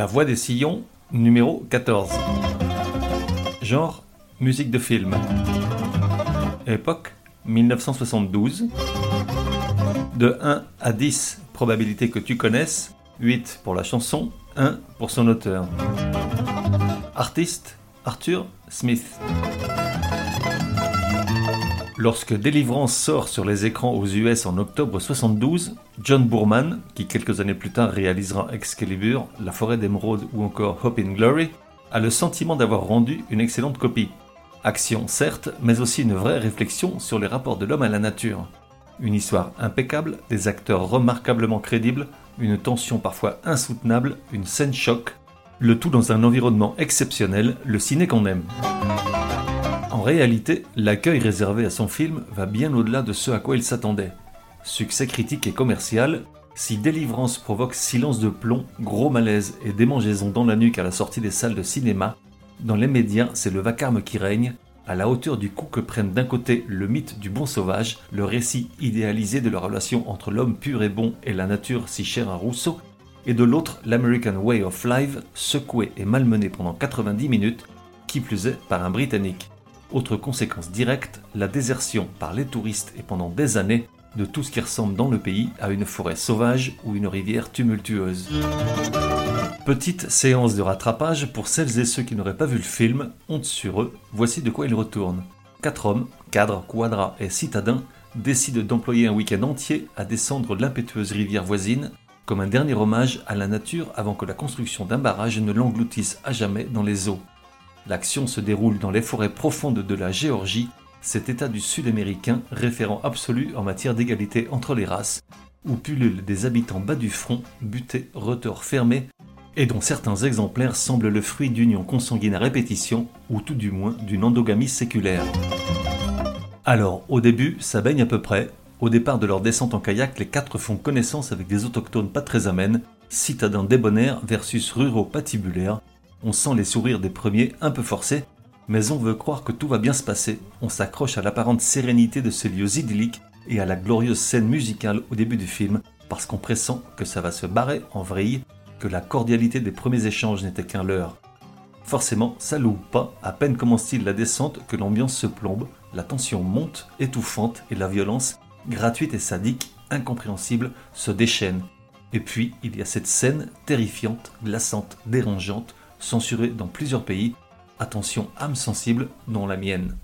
La voix des sillons, numéro 14. Genre, musique de film. Époque, 1972. De 1 à 10, probabilité que tu connaisses. 8 pour la chanson, 1 pour son auteur. Artiste, Arthur Smith. Lorsque Délivrance sort sur les écrans aux US en octobre 72, John Boorman, qui quelques années plus tard réalisera Excalibur, La forêt d'émeraude ou encore Hope in Glory, a le sentiment d'avoir rendu une excellente copie. Action certes, mais aussi une vraie réflexion sur les rapports de l'homme à la nature. Une histoire impeccable, des acteurs remarquablement crédibles, une tension parfois insoutenable, une scène choc, le tout dans un environnement exceptionnel, le ciné qu'on aime. En réalité, l'accueil réservé à son film va bien au-delà de ce à quoi il s'attendait. Succès critique et commercial, si Délivrance provoque silence de plomb, gros malaise et démangeaison dans la nuque à la sortie des salles de cinéma, dans les médias, c'est le vacarme qui règne, à la hauteur du coup que prennent d'un côté le mythe du bon sauvage, le récit idéalisé de la relation entre l'homme pur et bon et la nature si chère à Rousseau, et de l'autre l'American Way of Life, secoué et malmené pendant 90 minutes, qui plus est par un Britannique. Autre conséquence directe, la désertion par les touristes et pendant des années de tout ce qui ressemble dans le pays à une forêt sauvage ou une rivière tumultueuse. Petite séance de rattrapage pour celles et ceux qui n'auraient pas vu le film, honte sur eux, voici de quoi il retourne. Quatre hommes, cadres, quadras et citadins, décident d'employer un week-end entier à descendre l'impétueuse rivière voisine comme un dernier hommage à la nature avant que la construction d'un barrage ne l'engloutisse à jamais dans les eaux. L'action se déroule dans les forêts profondes de la Géorgie, cet état du sud américain référent absolu en matière d'égalité entre les races, où pullulent des habitants bas du front, butés, retors fermés, et dont certains exemplaires semblent le fruit d'unions consanguines à répétition, ou tout du moins d'une endogamie séculaire. Alors, au début, ça baigne à peu près. Au départ de leur descente en kayak, les quatre font connaissance avec des autochtones pas très amènes, citadins débonnaires versus ruraux patibulaires, on sent les sourires des premiers un peu forcés, mais on veut croire que tout va bien se passer. On s'accroche à l'apparente sérénité de ces lieux idylliques et à la glorieuse scène musicale au début du film, parce qu'on pressent que ça va se barrer en vrille, que la cordialité des premiers échanges n'était qu'un leurre. Forcément, ça loue pas, à peine commence-t-il la descente que l'ambiance se plombe, la tension monte, étouffante, et la violence, gratuite et sadique, incompréhensible, se déchaîne. Et puis, il y a cette scène terrifiante, glaçante, dérangeante, censuré dans plusieurs pays. Attention, âme sensible, non la mienne.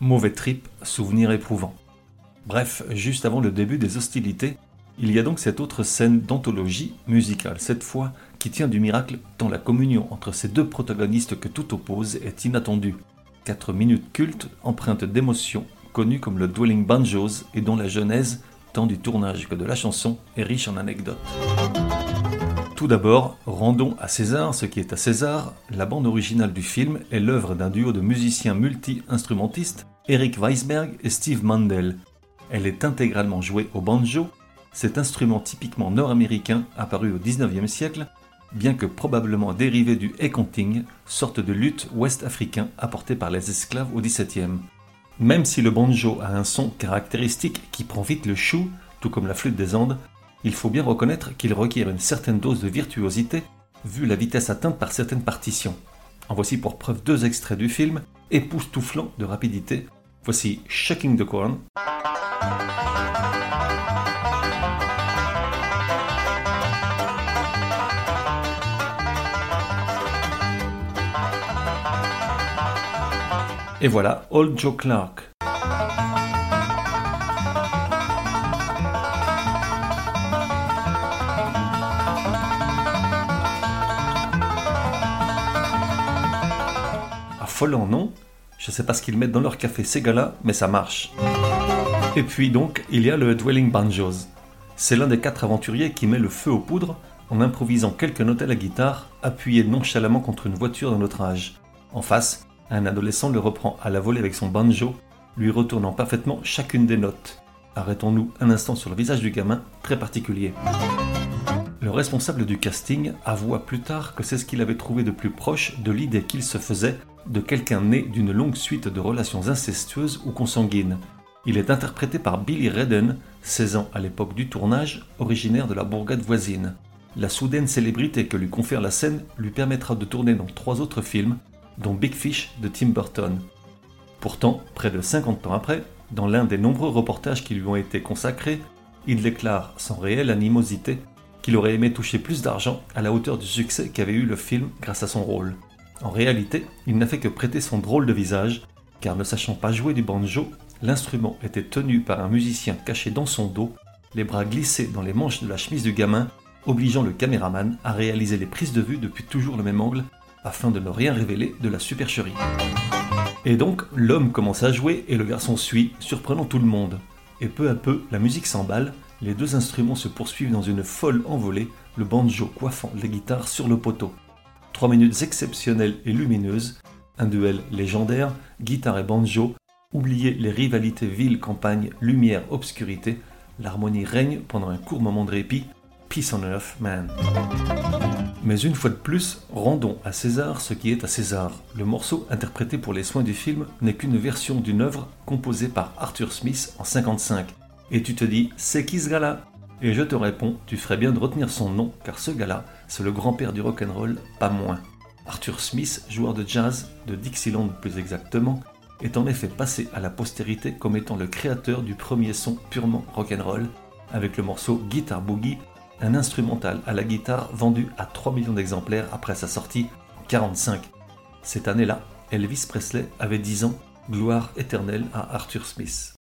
Mauvais trip, souvenir éprouvant. Bref, juste avant le début des hostilités, il y a donc cette autre scène d'anthologie musicale, cette fois qui tient du miracle tant la communion entre ces deux protagonistes que tout oppose est inattendue. Quatre minutes cultes empreintes d'émotions, connues comme le Dwelling Banjos et dont la genèse, tant du tournage que de la chanson, est riche en anecdotes. Tout d'abord, rendons à César ce qui est à César. La bande originale du film est l'œuvre d'un duo de musiciens multi-instrumentistes, Eric Weisberg et Steve Mandel. Elle est intégralement jouée au banjo, cet instrument typiquement nord-américain apparu au XIXe siècle bien que probablement dérivé du hekonting, sorte de lutte ouest-africain apporté par les esclaves au XVIIe. Même si le banjo a un son caractéristique qui prend vite le chou, tout comme la flûte des Andes, il faut bien reconnaître qu'il requiert une certaine dose de virtuosité, vu la vitesse atteinte par certaines partitions. En voici pour preuve deux extraits du film, époustouflants de rapidité. Voici Shaking the Corn. Et voilà Old Joe Clark. Affolant, non? Je sais pas ce qu'ils mettent dans leur café ces gars-là, mais ça marche. Et puis donc, il y a le Dwelling Banjos. C'est l'un des quatre aventuriers qui met le feu aux poudres en improvisant quelques notes à la guitare, appuyées nonchalamment contre une voiture d'un autre âge. En face, un adolescent le reprend à la volée avec son banjo, lui retournant parfaitement chacune des notes. Arrêtons-nous un instant sur le visage du gamin, très particulier. Le responsable du casting avoua plus tard que c'est ce qu'il avait trouvé de plus proche de l'idée qu'il se faisait de quelqu'un né d'une longue suite de relations incestueuses ou consanguines. Il est interprété par Billy Redden, 16 ans à l'époque du tournage, originaire de la bourgade voisine. La soudaine célébrité que lui confère la scène lui permettra de tourner dans trois autres films, dont Big Fish de Tim Burton. Pourtant, près de 50 ans après, dans l'un des nombreux reportages qui lui ont été consacrés, il déclare sans réelle animosité qu'il aurait aimé toucher plus d'argent à la hauteur du succès qu'avait eu le film grâce à son rôle. En réalité, il n'a fait que prêter son drôle de visage, car ne sachant pas jouer du banjo, l'instrument était tenu par un musicien caché dans son dos, les bras glissés dans les manches de la chemise du gamin, obligeant le caméraman à réaliser les prises de vue depuis toujours le même angle, afin de ne rien révéler de la supercherie. Et donc, l'homme commence à jouer et le garçon suit, surprenant tout le monde. Et peu à peu, la musique s'emballe, les deux instruments se poursuivent dans une folle envolée, le banjo coiffant les guitares sur le poteau. Trois minutes exceptionnelles et lumineuses, un duel légendaire, guitare et banjo, oubliez les rivalités ville, campagne, lumière, obscurité, l'harmonie règne pendant un court moment de répit, Peace on Earth, man. Mais une fois de plus, rendons à César ce qui est à César. Le morceau interprété pour les soins du film n'est qu'une version d'une œuvre composée par Arthur Smith en 55 et tu te dis c'est qui ce gars-là? Et je te réponds, tu ferais bien de retenir son nom, car ce gars-là, c'est le grand-père du rock'n'roll, pas moins. Arthur Smith, joueur de jazz, de Dixieland plus exactement, est en effet passé à la postérité comme étant le créateur du premier son purement rock'n'roll, avec le morceau Guitar Boogie, un instrumental à la guitare vendu à 3 millions d'exemplaires après sa sortie en 45. Cette année-là, Elvis Presley avait 10 ans, gloire éternelle à Arthur Smith.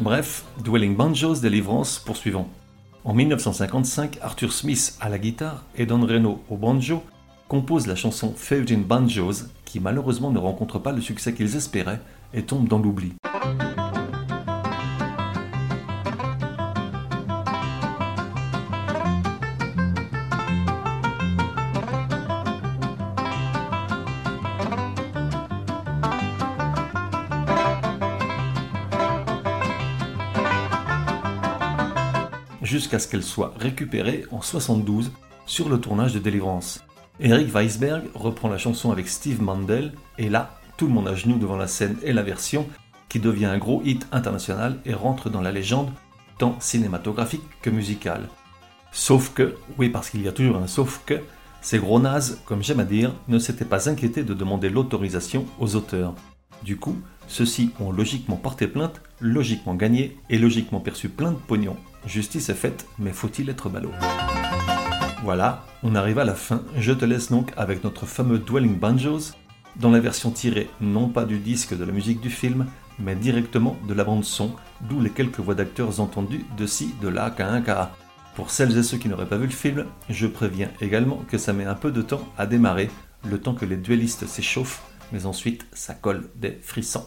Bref, Dwelling Banjos Délivrance poursuivant. En 1955, Arthur Smith à la guitare et Don Reno au banjo composent la chanson in Banjos qui malheureusement ne rencontre pas le succès qu'ils espéraient et tombe dans l'oubli. Jusqu'à ce qu'elle soit récupérée en 72 sur le tournage de Délivrance. Eric Weisberg reprend la chanson avec Steve Mandel et là, tout le monde à genoux devant la scène et la version qui devient un gros hit international et rentre dans la légende tant cinématographique que musicale. Sauf que, oui parce qu'il y a toujours un sauf que, ces gros nazes, comme j'aime à dire, ne s'étaient pas inquiétés de demander l'autorisation aux auteurs. Du coup, ceux-ci ont logiquement porté plainte, logiquement gagné et logiquement perçu plein de pognon. Justice est faite, mais faut-il être ballot? Voilà, on arrive à la fin. Je te laisse donc avec notre fameux Dwelling Banjos, dans la version tirée non pas du disque de la musique du film, mais directement de la bande son, d'où les quelques voix d'acteurs entendues de ci, de là, qu'à un cas. Pour celles et ceux qui n'auraient pas vu le film, je préviens également que ça met un peu de temps à démarrer, le temps que les duellistes s'échauffent, mais ensuite ça colle des frissons.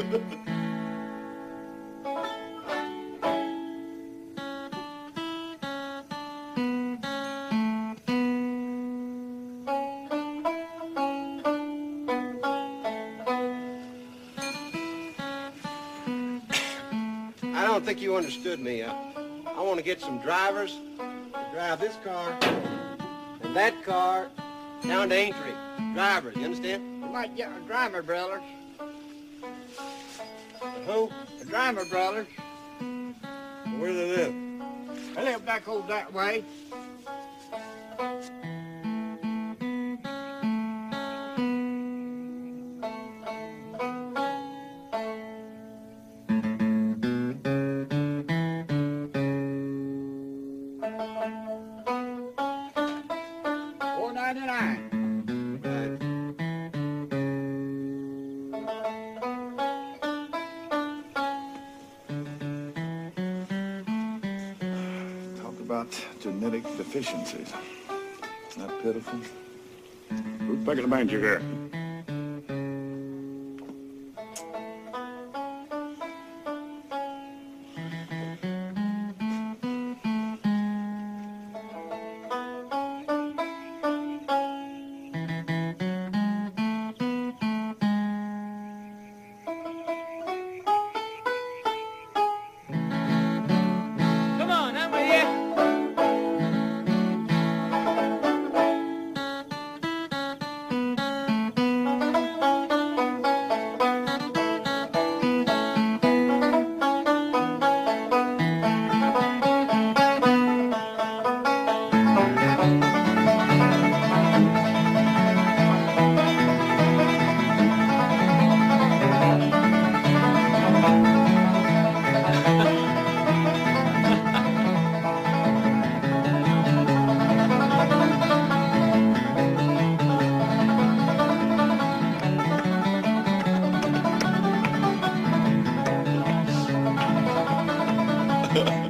I don't think you understood me. Uh, I want to get some drivers to drive this car and that car down to Aintree. Drivers, you understand? Like, yeah, driver, brothers. Who? The driver brothers. Where do they live? They live back over that way. Genetic deficiencies. Isn't that pitiful? Who's picking the banjo here? Yeah.